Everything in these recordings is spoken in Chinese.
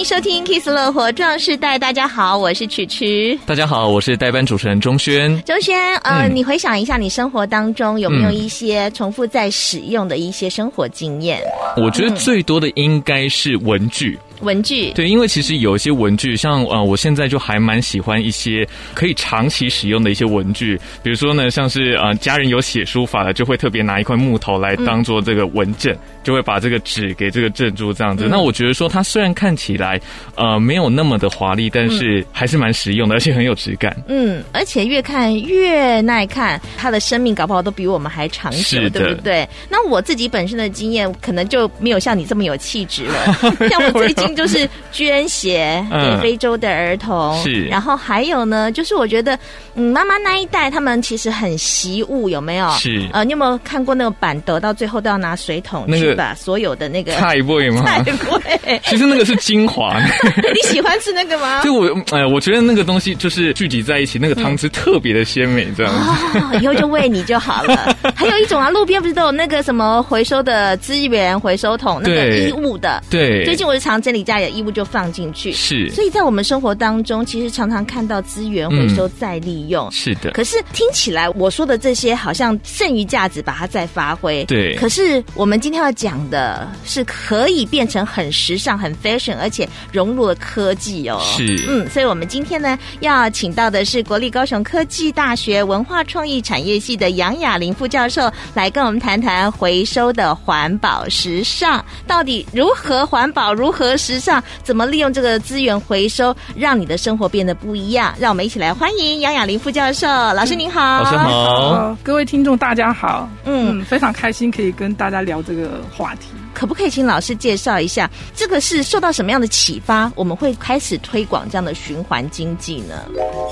迎收听《Kiss 乐活壮士代》，大家好，我是曲曲。大家好，我是代班主持人钟轩。钟轩，呃、嗯，你回想一下，你生活当中有没有一些重复在使用的一些生活经验？我觉得最多的应该是文具。文具对，因为其实有一些文具，像呃，我现在就还蛮喜欢一些可以长期使用的一些文具，比如说呢，像是呃，家人有写书法的，就会特别拿一块木头来当做这个文镇，嗯、就会把这个纸给这个镇住这样子。嗯、那我觉得说，它虽然看起来呃没有那么的华丽，但是还是蛮实用的，而且很有质感。嗯，而且越看越耐看，它的生命搞不好都比我们还长久，对不对？那我自己本身的经验，可能就没有像你这么有气质了。像我最近。就是捐血给非洲的儿童，嗯、是。然后还有呢，就是我觉得，嗯，妈妈那一代他们其实很习物，有没有？是。呃，你有没有看过那个板德到最后都要拿水桶去把所有的那个菜味吗？菜味。其实那个是精华。你喜欢吃那个吗？就我，哎、呃，我觉得那个东西就是聚集在一起，那个汤汁特别的鲜美，这样子。哦，以后就喂你就好了。还有一种啊，路边不是都有那个什么回收的资源回收桶，那个衣物的。对。最近我就常整理家里的衣物就放进去，是，所以在我们生活当中，其实常常看到资源回收再利用，嗯、是的。可是听起来我说的这些好像剩余价值把它再发挥，对。可是我们今天要讲的是可以变成很时尚、很 fashion，而且融入了科技哦，是。嗯，所以我们今天呢要请到的是国立高雄科技大学文化创意产业系的杨雅玲副教授来跟我们谈谈回收的环保时尚到底如何环保、如何时尚。怎么利用这个资源回收，让你的生活变得不一样？让我们一起来欢迎杨雅玲副教授老师，您好。老师好，各位听众大家好。嗯，非常开心可以跟大家聊这个话题。可不可以请老师介绍一下，这个是受到什么样的启发，我们会开始推广这样的循环经济呢？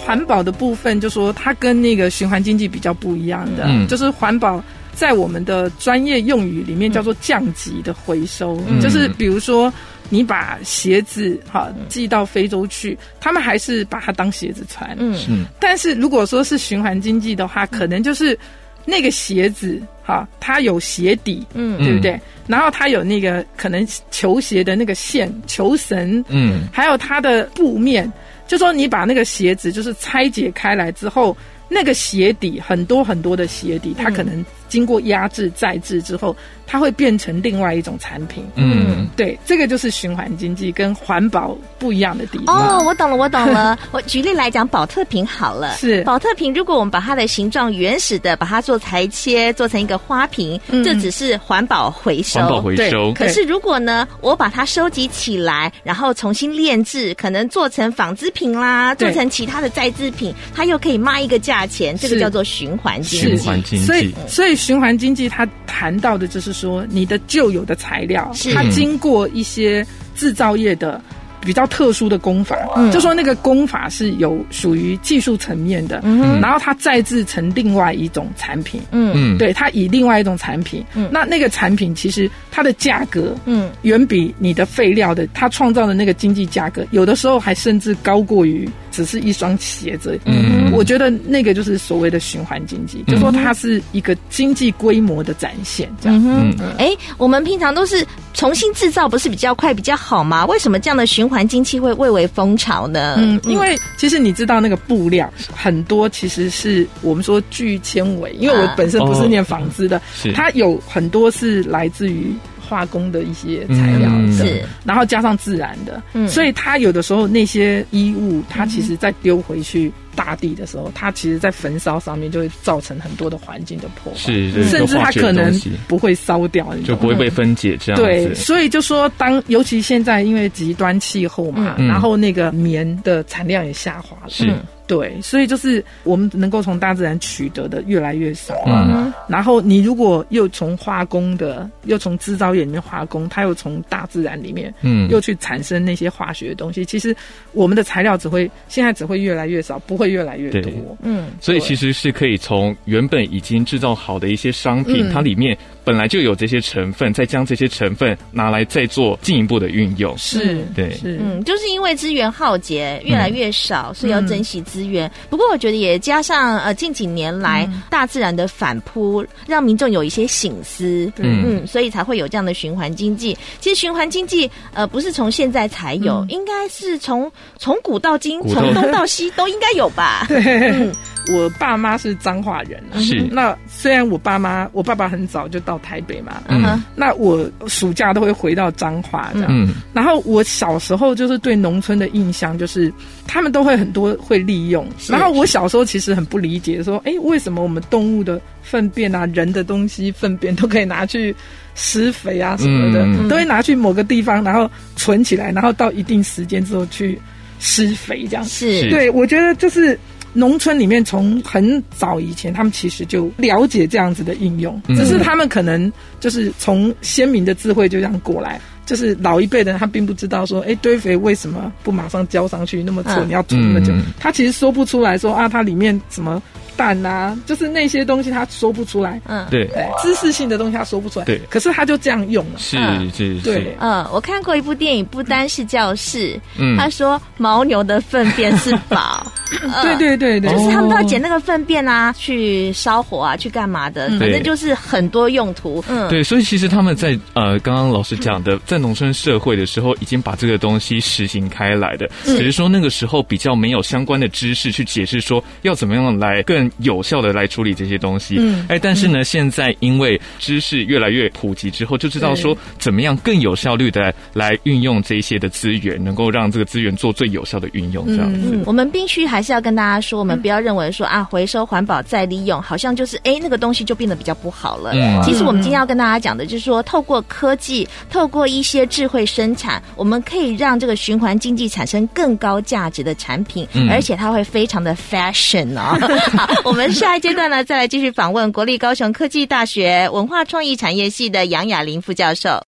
环保的部分，就说它跟那个循环经济比较不一样的，嗯，就是环保在我们的专业用语里面叫做降级的回收，嗯，就是比如说。你把鞋子哈寄到非洲去，他们还是把它当鞋子穿。嗯，但是如果说是循环经济的话，可能就是那个鞋子哈，它有鞋底，嗯，对不对？然后它有那个可能球鞋的那个线、球绳，嗯，还有它的布面，就说你把那个鞋子就是拆解开来之后，那个鞋底很多很多的鞋底，它可能经过压制再制之后。它会变成另外一种产品，嗯，对，这个就是循环经济跟环保不一样的地方。哦，我懂了，我懂了。我举例来讲，宝特瓶好了，是宝特瓶。如果我们把它的形状原始的把它做裁切，做成一个花瓶，嗯、这只是环保回收。环保回收。可是如果呢，我把它收集起来，然后重新炼制，可能做成纺织品啦，做成其他的再制品，它又可以卖一个价钱，这个叫做循环经济。循环经济。所以，所以循环经济它谈到的就是。说你的旧有的材料，它经过一些制造业的比较特殊的功法，嗯，就说那个功法是有属于技术层面的，嗯，然后它再制成另外一种产品，嗯，对，它以另外一种产品，嗯，那那个产品其实它的价格，嗯，远比你的废料的它创造的那个经济价格，有的时候还甚至高过于。只是一双鞋子，嗯，我觉得那个就是所谓的循环经济，嗯、就说它是一个经济规模的展现，这样。嗯，哎、欸，我们平常都是重新制造，不是比较快比较好吗？为什么这样的循环经济会蔚为风潮呢？嗯，因为其实你知道那个布料很多，其实是我们说聚纤维，因为我本身不是念纺织的，啊哦、它有很多是来自于。化工的一些材料的，是，然后加上自然的，嗯，所以它有的时候那些衣物，它其实再丢回去大地的时候，它其实在焚烧上面就会造成很多的环境的破坏，是，甚至它可能不会烧掉，就不会被分解这样。对，所以就说当尤其现在因为极端气候嘛，然后那个棉的产量也下滑了，是。对，所以就是我们能够从大自然取得的越来越少，嗯，然后你如果又从化工的，又从制造业里面化工，它又从大自然里面，嗯，又去产生那些化学的东西，其实我们的材料只会现在只会越来越少，不会会越来越多。嗯，所以其实是可以从原本已经制造好的一些商品，嗯、它里面本来就有这些成分，再将这些成分拿来再做进一步的运用。是，对，是，嗯，就是因为资源耗竭越来越少，嗯、所以要珍惜资源。嗯、不过我觉得也加上呃近几年来、嗯、大自然的反扑，让民众有一些醒思。嗯，嗯，所以才会有这样的循环经济。其实循环经济呃不是从现在才有，嗯、应该是从从古到今，从东到西都应该有吧。对。嗯 我爸妈是彰化人，是。那虽然我爸妈，我爸爸很早就到台北嘛，嗯，那我暑假都会回到彰化这样，嗯，然后我小时候就是对农村的印象就是他们都会很多会利用，然后我小时候其实很不理解，说，哎，为什么我们动物的粪便啊，人的东西粪便都可以拿去施肥啊什么的，嗯、都会拿去某个地方，然后存起来，然后到一定时间之后去施肥这样，是对，我觉得就是。农村里面从很早以前，他们其实就了解这样子的应用，只是他们可能就是从先民的智慧就这样过来，就是老一辈的人他并不知道说，哎，堆肥为什么不马上浇上去那么臭，你要煮那么久？他其实说不出来说啊，它里面什么。蛋啊，就是那些东西他说不出来，嗯，对，知识性的东西他说不出来，对，可是他就这样用了，是是是，对，嗯，我看过一部电影，不单是教室，嗯，他说牦牛的粪便是宝，对对对对，就是他们都要捡那个粪便啊，去烧火啊，去干嘛的，反正就是很多用途，嗯，对，所以其实他们在呃，刚刚老师讲的，在农村社会的时候，已经把这个东西实行开来的，只是说那个时候比较没有相关的知识去解释说要怎么样来更有效的来。处理这些东西，嗯，哎，但是呢，嗯、现在因为知识越来越普及之后，就知道说怎么样更有效率的来运用这些的资源，能够让这个资源做最有效的运用。这样子，嗯、我们必须还是要跟大家说，我们不要认为说啊，回收、环保、再利用，好像就是哎，那个东西就变得比较不好了。嗯，其实我们今天要跟大家讲的，就是说，透过科技，透过一些智慧生产，我们可以让这个循环经济产生更高价值的产品，嗯、而且它会非常的 fashion 哦。好，我们下一阶段。呢再来继续访问国立高雄科技大学文化创意产业系的杨雅玲副教授。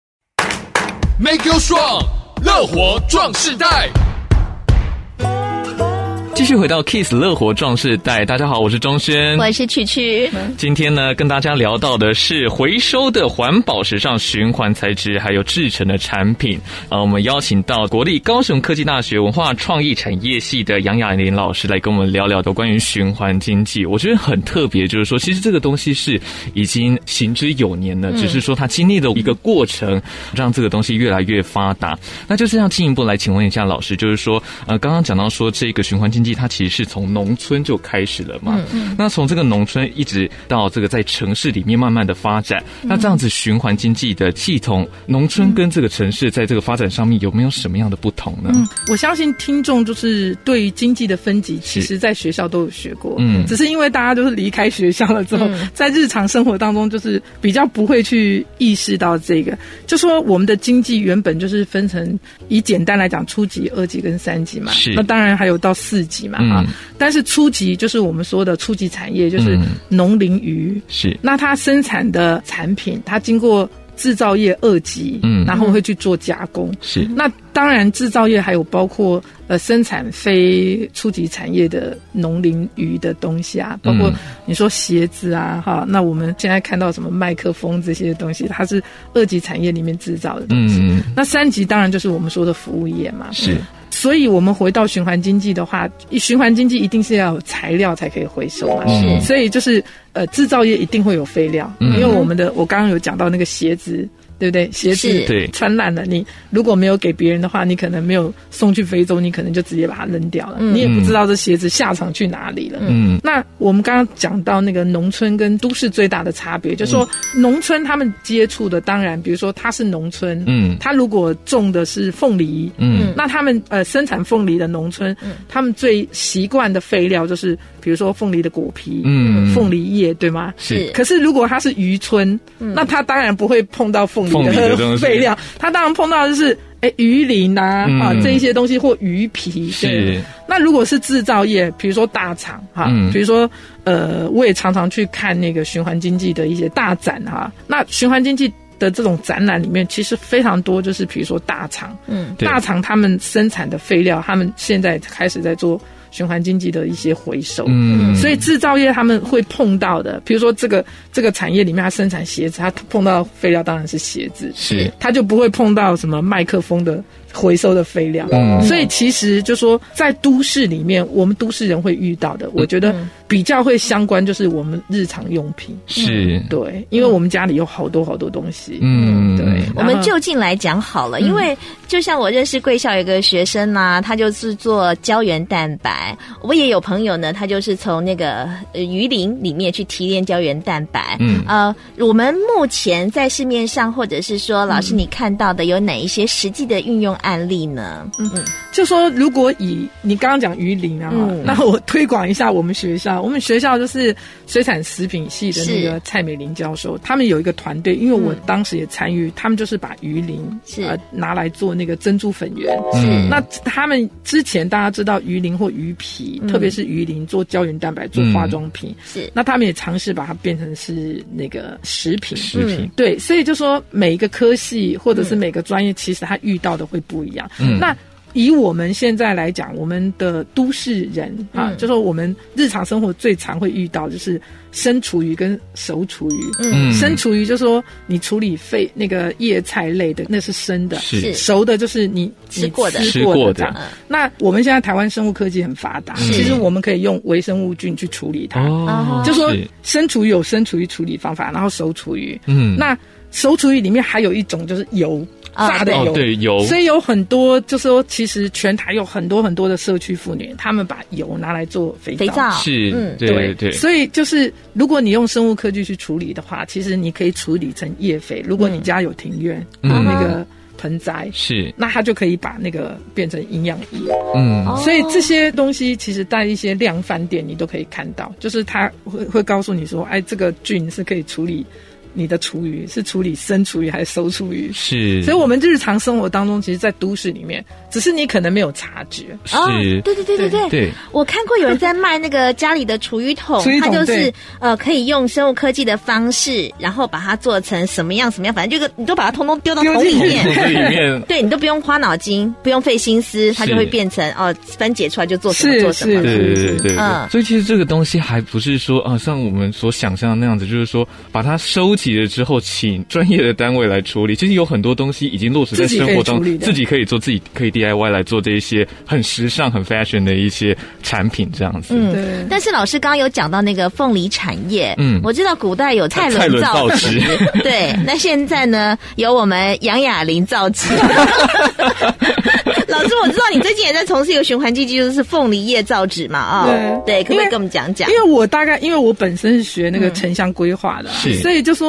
Make you strong，乐活壮世代。继续回到 Kiss 乐活壮士带，大家好，我是钟轩，我是曲曲。今天呢，跟大家聊到的是回收的环保、时尚、循环材质，还有制成的产品。啊，我们邀请到国立高雄科技大学文化创意产业系的杨雅玲老师来跟我们聊聊的关于循环经济。我觉得很特别，就是说，其实这个东西是已经行之有年了，只是说它经历的一个过程，让这个东西越来越发达。那就是要进一步来请问一下老师，就是说，呃，刚刚讲到说这个循环经济。它其实是从农村就开始了嘛，嗯嗯，那从这个农村一直到这个在城市里面慢慢的发展，嗯、那这样子循环经济的系统，农村跟这个城市在这个发展上面有没有什么样的不同呢？嗯，我相信听众就是对于经济的分级，其实在学校都有学过，嗯，只是因为大家就是离开学校了之后，嗯、在日常生活当中就是比较不会去意识到这个，就说我们的经济原本就是分成以简单来讲初级、二级跟三级嘛，是，那当然还有到四级。嘛啊，嗯、但是初级就是我们说的初级产业，就是农林渔是。那它生产的产品，它经过制造业二级，嗯，然后会去做加工是。那当然制造业还有包括呃生产非初级产业的农林渔的东西啊，包括你说鞋子啊哈。那我们现在看到什么麦克风这些东西，它是二级产业里面制造的东西。嗯，那三级当然就是我们说的服务业嘛，是。所以，我们回到循环经济的话，循环经济一定是要有材料才可以回收嘛。是，所以就是呃，制造业一定会有废料，嗯、因为我们的我刚刚有讲到那个鞋子。对不对？鞋子穿烂了，你如果没有给别人的话，你可能没有送去非洲，你可能就直接把它扔掉了。嗯、你也不知道这鞋子下场去哪里了。嗯，那我们刚刚讲到那个农村跟都市最大的差别，就是说农村他们接触的，当然，比如说他是农村，嗯，他如果种的是凤梨，嗯，那他们呃生产凤梨的农村，嗯，他们最习惯的废料就是。比如说凤梨的果皮，嗯，凤梨叶，对吗？是。可是如果它是渔村，嗯、那它当然不会碰到凤梨的 废料，它当然碰到的就是哎鱼鳞啊、嗯、啊这一些东西或鱼皮。是。那如果是制造业，比如说大厂哈，嗯、比如说呃，我也常常去看那个循环经济的一些大展哈。那循环经济的这种展览里面，其实非常多，就是比如说大厂，嗯，大厂他们生产的废料，他们现在开始在做。循环经济的一些回收。嗯，所以制造业他们会碰到的，比如说这个这个产业里面，它生产鞋子，它碰到废料当然是鞋子，是，它就不会碰到什么麦克风的。回收的废料，嗯，所以其实就说在都市里面，我们都市人会遇到的，我觉得比较会相关，就是我们日常用品。是，对，因为我们家里有好多好多东西，嗯，对。我们就近来讲好了，因为就像我认识贵校有一个学生呐，他就是做胶原蛋白，我也有朋友呢，他就是从那个鱼鳞里面去提炼胶原蛋白，嗯，呃，我们目前在市面上或者是说老师你看到的有哪一些实际的运用案例呢？嗯，就说如果以你刚刚讲鱼鳞啊，嗯、那我推广一下我们学校。我们学校就是水产食品系的那个蔡美玲教授，他们有一个团队，因为我当时也参与，嗯、他们就是把鱼鳞是呃拿来做那个珍珠粉圆。嗯，那他们之前大家知道鱼鳞或鱼皮，嗯、特别是鱼鳞做胶原蛋白做化妆品。是、嗯，那他们也尝试把它变成是那个食品。食品、嗯、对，所以就说每一个科系或者是每个专业，其实他遇到的会不一样。嗯，那以我们现在来讲，我们的都市人啊，嗯、就说我们日常生活最常会遇到就是生厨余跟熟厨余。嗯，生厨余就是说你处理废那个叶菜类的，那是生的；是熟的，就是你吃过的、吃过的。那我们现在台湾生物科技很发达，其实我们可以用微生物菌去处理它。哦，就说生厨余有生厨余处理方法，然后熟厨余。嗯，那熟厨余里面还有一种就是油。炸的油，哦、对油，所以有很多，就是说，其实全台有很多很多的社区妇女，她们把油拿来做肥皂，肥皂是，嗯，对对，对。所以就是，如果你用生物科技去处理的话，其实你可以处理成液肥。如果你家有庭院，嗯，那个盆栽是，那它就可以把那个变成营养液。嗯，所以这些东西其实在一些量贩店你都可以看到，就是它会会告诉你说，哎，这个菌是可以处理。你的厨余是处理生厨余还是熟厨余？是，所以我们日常生活当中，其实，在都市里面，只是你可能没有察觉。是，对对对对对对。我看过有人在卖那个家里的厨余桶，它就是呃，可以用生物科技的方式，然后把它做成什么样什么样，反正这个你都把它通通丢到桶里面，里面，对你都不用花脑筋，不用费心思，它就会变成哦，分解出来就做什么做什么。对对对对。嗯，所以其实这个东西还不是说啊，像我们所想象的那样子，就是说把它收集了之后，请专业的单位来处理。其实有很多东西已经落实在生活中，自己可以做，自己可以 DIY 来做这一些很时尚、很 fashion 的一些产品，这样子。嗯，对。但是老师刚刚有讲到那个凤梨产业，嗯，我知道古代有蔡伦造纸，对。那现在呢，有我们杨雅玲造纸。老师，我知道你最近也在从事一个循环经济，就是凤梨叶造纸嘛，啊、哦，对，对，可不可以跟我们讲讲？因为我大概，因为我本身是学那个城乡规划的，是，所以就说，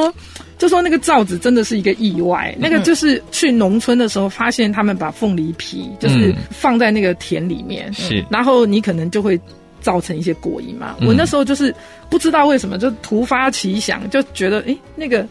就说那个罩子真的是一个意外。那个就是去农村的时候，发现他们把凤梨皮就是放在那个田里面，是，然后你可能就会造成一些果蝇嘛。我那时候就是不知道为什么，就突发奇想，就觉得，哎，那个。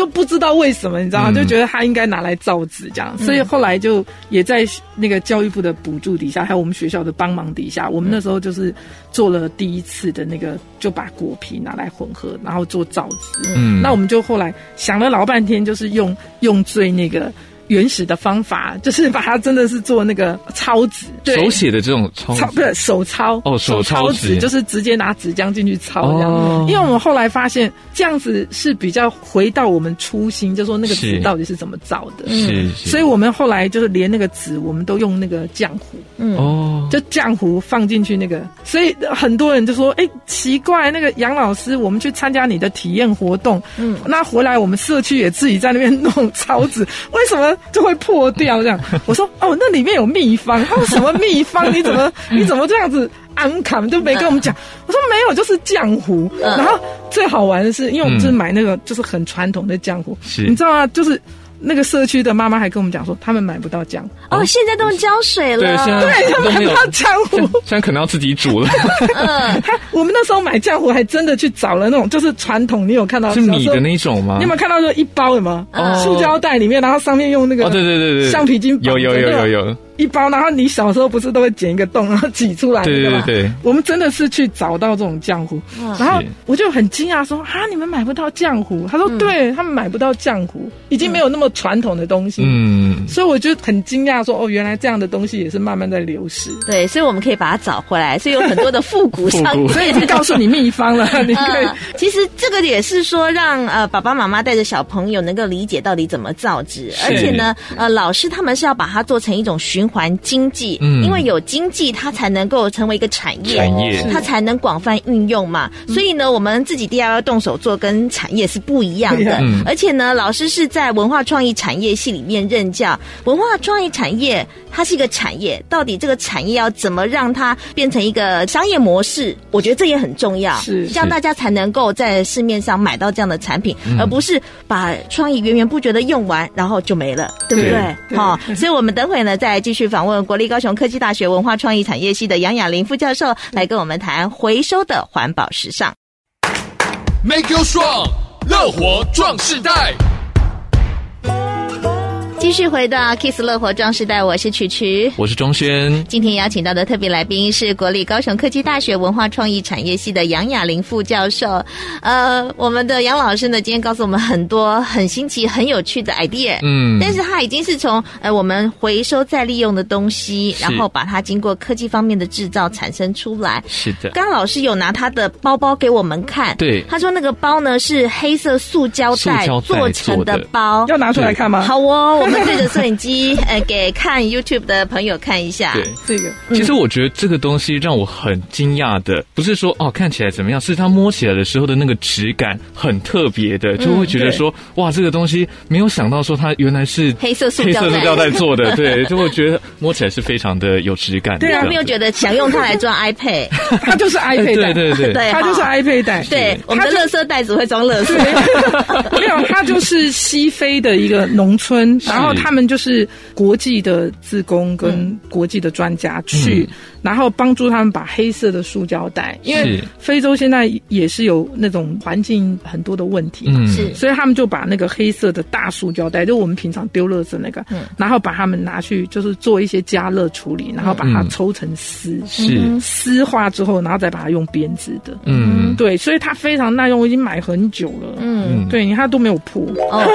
就不知道为什么，你知道吗？就觉得他应该拿来造纸这样，所以后来就也在那个教育部的补助底下，还有我们学校的帮忙底下，我们那时候就是做了第一次的那个，就把果皮拿来混合，然后做造纸。嗯，那我们就后来想了老半天，就是用用最那个。原始的方法就是把它真的是做那个抄纸，对，手写的这种抄，不是手抄。哦，手抄纸。就是直接拿纸浆进去抄这样。哦、因为我们后来发现这样子是比较回到我们初心，就说那个纸到底是怎么造的。是，所以我们后来就是连那个纸我们都用那个浆糊，嗯。哦，就浆糊放进去那个，所以很多人就说，哎、欸，奇怪，那个杨老师，我们去参加你的体验活动，嗯，那回来我们社区也自己在那边弄草纸，为什么？就会破掉这样，我说哦，那里面有秘方。他说什么秘方？你怎么你怎么这样子安卡都没跟我们讲？我说没有，就是浆糊。然后最好玩的是，因为我们是买那个就是很传统的浆糊，你知道吗？就是。那个社区的妈妈还跟我们讲说，他们买不到浆哦，现在都用胶水了。对，现在对，他们买不到浆糊，现在可能要自己煮了。嗯，他我们那时候买浆糊还真的去找了那种，就是传统，你有看到是米的那种吗？你有没有看到说一包有吗？哦，塑胶袋里面，然后上面用那个哦，对对对对，橡皮筋，有有有有有。一包，然后你小时候不是都会剪一个洞，然后挤出来，对对对。我们真的是去找到这种浆糊，然后我就很惊讶说：“啊，你们买不到浆糊？”他说：“对，他们买不到浆糊，已经没有那么传统的东西。”嗯，所以我就很惊讶说：“哦，原来这样的东西也是慢慢在流失。”对，所以我们可以把它找回来，所以有很多的复古商品，所以就告诉你秘方了。你可以，其实这个也是说让呃爸爸妈妈带着小朋友能够理解到底怎么造纸，而且呢，呃，老师他们是要把它做成一种循环经济，嗯，因为有经济，它才能够成为一个产业，产业。它才能广泛运用嘛。所以呢，我们自己 DIY 动手做跟产业是不一样的，而且呢，老师是在文化创意产业系里面任教，文化创意产业它是一个产业，到底这个产业要怎么让它变成一个商业模式？我觉得这也很重要，是这样大家才能够在市面上买到这样的产品，而不是把创意源源不绝的用完，然后就没了，对不对？好，所以我们等会呢再继续去访问国立高雄科技大学文化创意产业系的杨雅玲副教授，来跟我们谈回收的环保时尚。Make you strong，乐活壮世代。继续回到 Kiss 乐活壮世代，我是曲曲，我是钟轩。今天邀请到的特别来宾是国立高雄科技大学文化创意产业系的杨雅玲副教授。呃，我们的杨老师呢，今天告诉我们很多很新奇、很有趣的 idea。嗯，但是他已经是从呃我们回收再利用的东西，然后把它经过科技方面的制造产生出来。是的，刚刚老师有拿他的包包给我们看，对，他说那个包呢是黑色塑胶袋做成的包，要拿出来看吗？好哦。对着摄影机，呃，给看 YouTube 的朋友看一下。对，这个其实我觉得这个东西让我很惊讶的，不是说哦看起来怎么样，是它摸起来的时候的那个质感很特别的，就会觉得说哇，这个东西没有想到说它原来是黑色塑黑色塑胶袋做的，对，就会觉得摸起来是非常的有质感。对啊，没有觉得想用它来装 iPad，它就是 iPad 袋，对对对，它就是 iPad 袋。对，我们的垃圾袋子会装垃圾。没有，它就是西非的一个农村，然后他们。就是国际的自工跟国际的专家去，嗯、然后帮助他们把黑色的塑胶袋，因为非洲现在也是有那种环境很多的问题嘛，是、嗯，所以他们就把那个黑色的大塑胶袋，就我们平常丢垃圾那个，嗯、然后把它们拿去就是做一些加热处理，然后把它抽成丝，是。丝化之后，然后再把它用编织的，嗯，对，所以它非常耐用，我已经买很久了，嗯，对，你看都没有破。哦，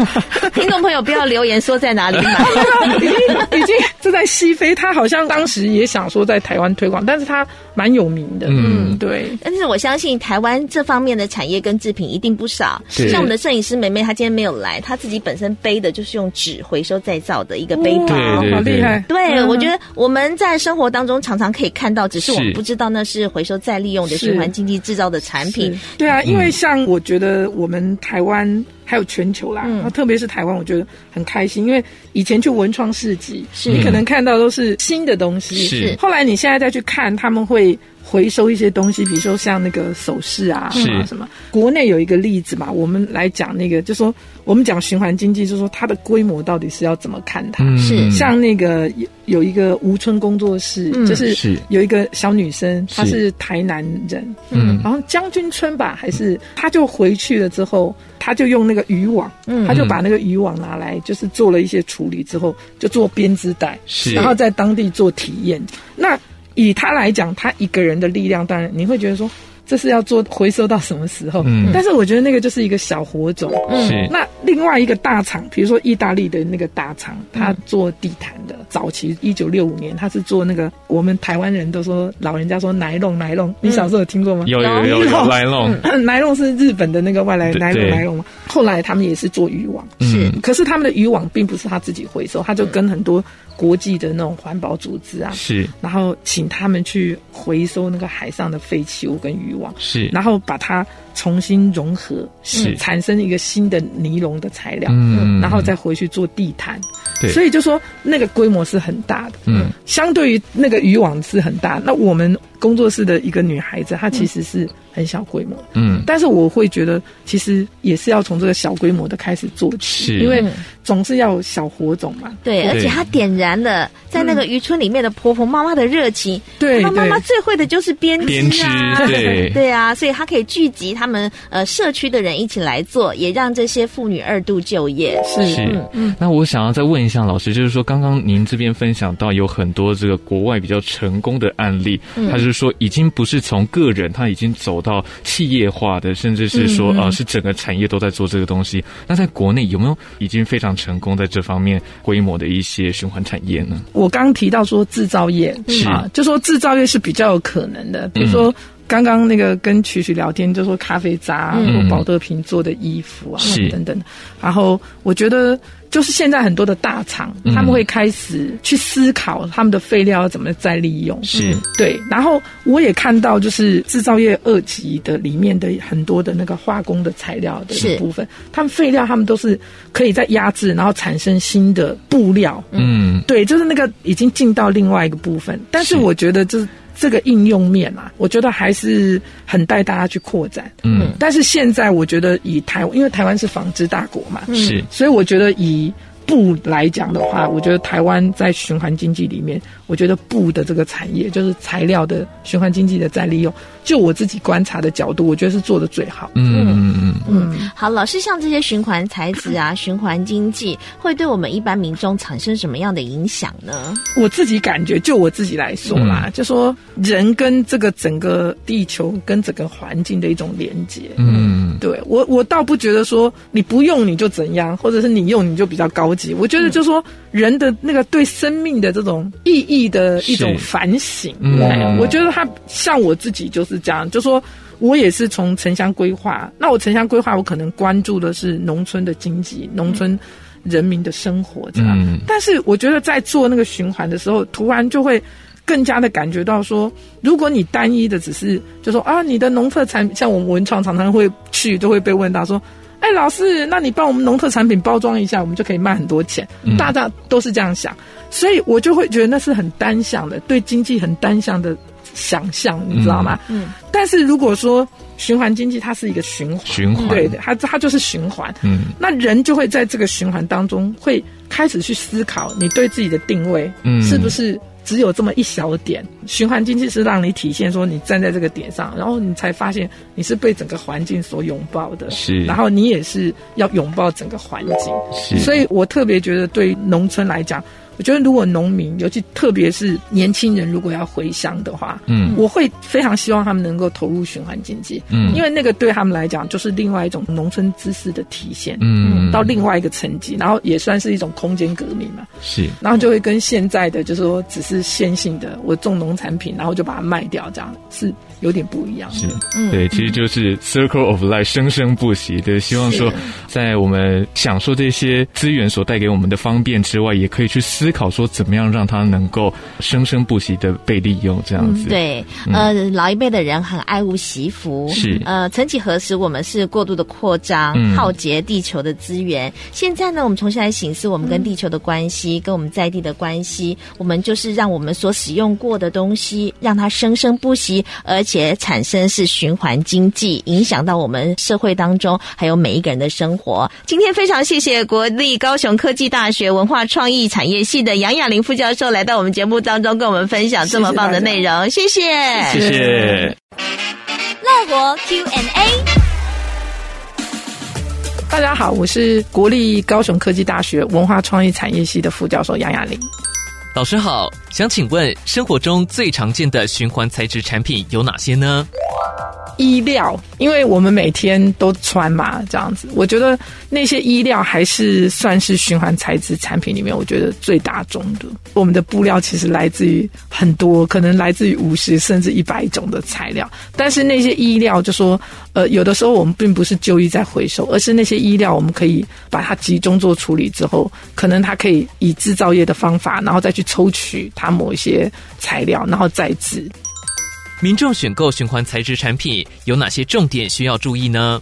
听众朋友不要留言说在。哪里买？已经已经是在西非，他好像当时也想说在台湾推广，但是它蛮有名的。嗯，对。但是我相信台湾这方面的产业跟制品一定不少。是像我们的摄影师梅梅，她今天没有来，她自己本身背的就是用纸回收再造的一个背包，好厉害。对，我觉得我们在生活当中常常可以看到，只是我们不知道那是回收再利用的循环经济制造的产品。对啊，因为像我觉得我们台湾。还有全球啦，嗯、特别是台湾，我觉得很开心，因为以前去文创市集，你可能看到都是新的东西，是。后来你现在再去看，他们会回收一些东西，比如说像那个首饰啊，是。什么？国内有一个例子嘛，我们来讲那个，就说我们讲循环经济，就是说它的规模到底是要怎么看它？是、嗯、像那个有有一个吴村工作室，嗯、就是有一个小女生，她是台南人，嗯，然后将军村吧，还是她就回去了之后，她就用那个渔网，嗯，她就把那个渔网拿来，就是做了一些处理之后，就做编织袋，是，然后在当地做体验，那。以他来讲，他一个人的力量，当然你会觉得说，这是要做回收到什么时候？嗯，但是我觉得那个就是一个小火种。嗯，那另外一个大厂，比如说意大利的那个大厂，他做地毯的，早期一九六五年，他是做那个我们台湾人都说老人家说奶龙奶龙，你小时候有听过吗？有有有有奶龙，奶龙 是日本的那个外来奶龙奶龙。后来他们也是做渔网，是，可是他们的渔网并不是他自己回收，他就跟很多。国际的那种环保组织啊，是，然后请他们去回收那个海上的废弃物跟渔网，是，然后把它重新融合，是，产生一个新的尼龙的材料，嗯，然后再回去做地毯，对，所以就说那个规模是很大的，嗯，相对于那个渔网是很大，那我们工作室的一个女孩子，她其实是很小规模，嗯，但是我会觉得其实也是要从这个小规模的开始做起，是，因为总是要有小火种嘛。对，而且她点燃了在那个渔村里面的婆婆妈妈的热情。对，她妈妈最会的就是编织啊，对。对啊，所以她可以聚集他们呃社区的人一起来做，也让这些妇女二度就业。是是，嗯嗯。那我想要再问一下老师，就是说刚刚您这边分享到有很多这个国外比较成功的案例，他就是说已经不是从个人，他已经走到企业化的，甚至是说呃是整个产业都在做这个东西。那在国内有没有已经非常成功在这方面规模的一些循环产业呢？我刚提到说制造业是啊，就说制造业是比较有可能的，比如说。刚刚那个跟曲曲聊天，就说咖啡渣或宝特瓶做的衣服啊，嗯、等等。然后我觉得，就是现在很多的大厂，嗯、他们会开始去思考他们的废料要怎么再利用。是，对。然后我也看到，就是制造业二级的里面的很多的那个化工的材料的一部分，他们废料他们都是可以在压制，然后产生新的布料。嗯，对，就是那个已经进到另外一个部分。但是我觉得就是。这个应用面啊，我觉得还是很带大家去扩展。嗯，但是现在我觉得以台，因为台湾是纺织大国嘛，是，所以我觉得以。布来讲的话，我觉得台湾在循环经济里面，我觉得布的这个产业就是材料的循环经济的再利用。就我自己观察的角度，我觉得是做的最好。嗯嗯嗯嗯。好，老师，像这些循环材质啊，循环经济会对我们一般民众产生什么样的影响呢？我自己感觉，就我自己来说啦，嗯、就说人跟这个整个地球跟整个环境的一种连接。嗯，对我我倒不觉得说你不用你就怎样，或者是你用你就比较高。我觉得，就是说，人的那个对生命的这种意义的一种反省，嗯，我觉得他像我自己就是这样，就说我也是从城乡规划，那我城乡规划，我可能关注的是农村的经济、农村人民的生活这样。嗯，但是我觉得在做那个循环的时候，突然就会更加的感觉到说，如果你单一的只是就说啊，你的农特产，像我们文创常常会去，都会被问到说。哎，老师，那你帮我们农特产品包装一下，我们就可以卖很多钱。嗯、大家都是这样想，所以我就会觉得那是很单向的，对经济很单向的想象，你知道吗？嗯。嗯，但是如果说循环经济，它是一个循环，循环，对的，它它就是循环。嗯。那人就会在这个循环当中，会开始去思考你对自己的定位，嗯，是不是？只有这么一小点，循环经济是让你体现说你站在这个点上，然后你才发现你是被整个环境所拥抱的，是，然后你也是要拥抱整个环境，是，所以我特别觉得对农村来讲。我觉得，如果农民，尤其特别是年轻人，如果要回乡的话，嗯，我会非常希望他们能够投入循环经济，嗯，因为那个对他们来讲就是另外一种农村知识的体现，嗯，到另外一个层级，然后也算是一种空间革命嘛，是，然后就会跟现在的就是说只是线性的，我种农产品，然后就把它卖掉，这样是。有点不一样，是，嗯对，其实就是 circle of life，生生不息。对，希望说，在我们享受这些资源所带给我们的方便之外，也可以去思考说，怎么样让它能够生生不息的被利用，这样子。对，呃，老一辈的人很爱物惜福，是，呃，曾几何时，我们是过度的扩张，耗竭地球的资源。现在呢，我们重新来醒思我们跟地球的关系，跟我们在地的关系，我们就是让我们所使用过的东西，让它生生不息，而。且产生是循环经济，影响到我们社会当中，还有每一个人的生活。今天非常谢谢国立高雄科技大学文化创意产业系的杨雅玲副教授来到我们节目当中，跟我们分享这么棒的内容。谢谢，谢谢。乐活 Q&A，大家好，我是国立高雄科技大学文化创意产业系的副教授杨雅铃。老师好，想请问生活中最常见的循环材质产品有哪些呢？衣料，因为我们每天都穿嘛，这样子，我觉得那些衣料还是算是循环材质产品里面，我觉得最大众的。我们的布料其实来自于很多，可能来自于五十甚至一百种的材料，但是那些衣料，就说，呃，有的时候我们并不是旧衣在回收，而是那些衣料我们可以把它集中做处理之后，可能它可以以制造业的方法，然后再去抽取它某一些材料，然后再制。民众选购循环材质产品有哪些重点需要注意呢？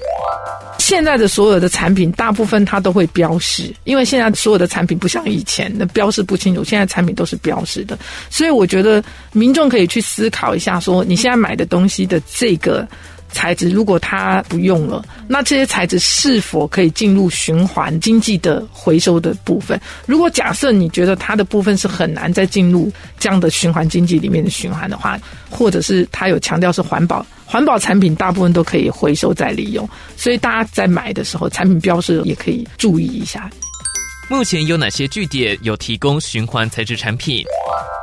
现在的所有的产品，大部分它都会标示，因为现在所有的产品不像以前那标示不清楚，现在产品都是标示的，所以我觉得民众可以去思考一下，说你现在买的东西的这个材质如果它不用了，那这些材质是否可以进入循环经济的回收的部分？如果假设你觉得它的部分是很难再进入这样的循环经济里面的循环的话，或者是它有强调是环保，环保产品大部分都可以回收再利用，所以大家在买的时候，产品标识也可以注意一下。目前有哪些据点有提供循环材质产品？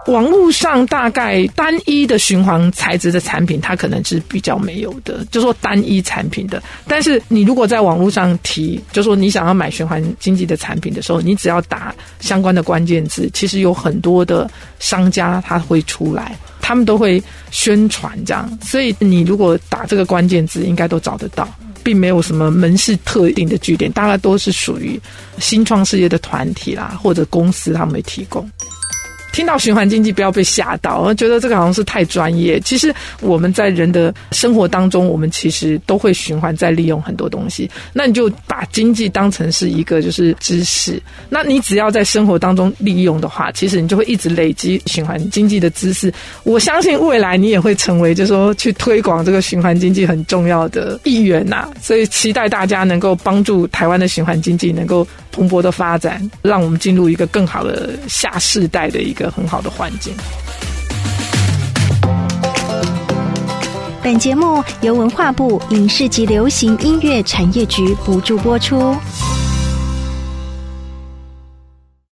网络上大概单一的循环材质的产品，它可能是比较没有的，就说单一产品的。但是你如果在网络上提，就说你想要买循环经济的产品的时候，你只要打相关的关键字，其实有很多的商家他会出来，他们都会宣传这样。所以你如果打这个关键字，应该都找得到。并没有什么门市特定的据点，大概都是属于新创事业的团体啦，或者公司他们没提供。听到循环经济，不要被吓到，我觉得这个好像是太专业。其实我们在人的生活当中，我们其实都会循环再利用很多东西。那你就把经济当成是一个就是知识，那你只要在生活当中利用的话，其实你就会一直累积循环经济的知识。我相信未来你也会成为，就是说去推广这个循环经济很重要的一员呐。所以期待大家能够帮助台湾的循环经济能够蓬勃的发展，让我们进入一个更好的下世代的一个个很好的环境。本节目由文化部影视及流行音乐产业局补助播出。